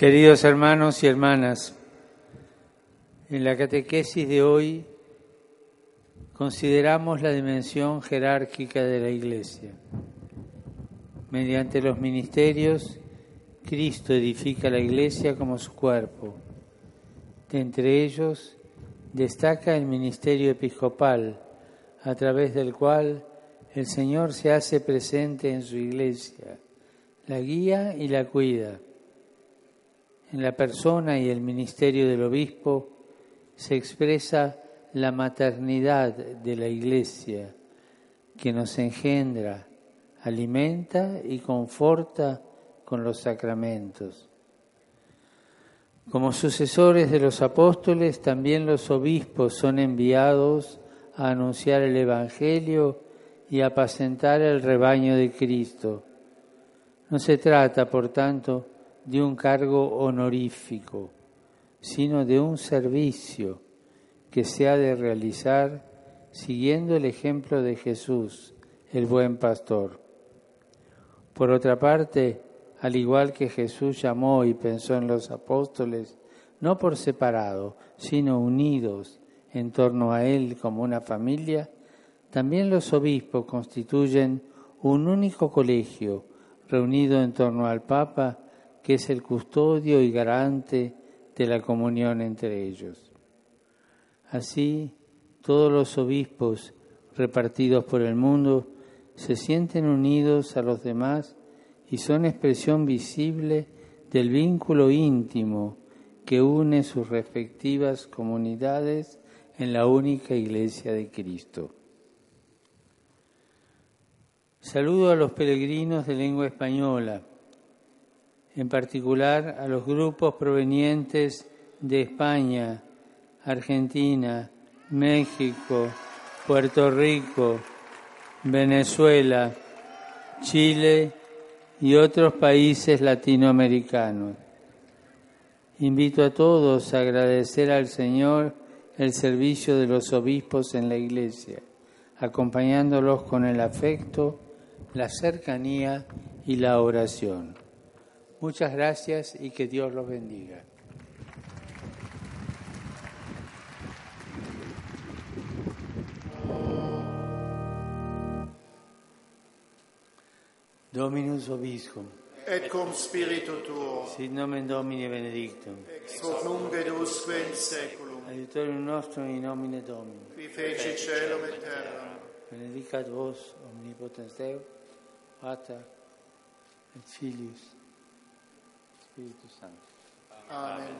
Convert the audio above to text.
Queridos hermanos y hermanas, en la catequesis de hoy consideramos la dimensión jerárquica de la Iglesia. Mediante los ministerios, Cristo edifica la Iglesia como su cuerpo. De entre ellos destaca el ministerio episcopal, a través del cual el Señor se hace presente en su Iglesia, la guía y la cuida. En la persona y el ministerio del obispo se expresa la maternidad de la Iglesia, que nos engendra, alimenta y conforta con los sacramentos. Como sucesores de los apóstoles, también los obispos son enviados a anunciar el Evangelio y apacentar el rebaño de Cristo. No se trata, por tanto, de un cargo honorífico, sino de un servicio que se ha de realizar siguiendo el ejemplo de Jesús, el buen pastor. Por otra parte, al igual que Jesús llamó y pensó en los apóstoles, no por separado, sino unidos en torno a Él como una familia, también los obispos constituyen un único colegio reunido en torno al Papa, que es el custodio y garante de la comunión entre ellos. Así, todos los obispos repartidos por el mundo se sienten unidos a los demás y son expresión visible del vínculo íntimo que une sus respectivas comunidades en la única iglesia de Cristo. Saludo a los peregrinos de lengua española, en particular a los grupos provenientes de España, Argentina, México, Puerto Rico, Venezuela, Chile y otros países latinoamericanos. Invito a todos a agradecer al Señor el servicio de los obispos en la Iglesia, acompañándolos con el afecto, la cercanía y la oración. Muchas gracias y que Dios los bendiga. Dominus Obiscum. Et cum spiritu tuo. Sit nomen Domini benedictum. Ex hoc nunc et usque in seculum. Aiutorium nostrum in nomine Domini. Qui feci celum et terra. Benedicat vos omnipotens Deus, Pater et Filius, Espírito Santo. Amém. Amém.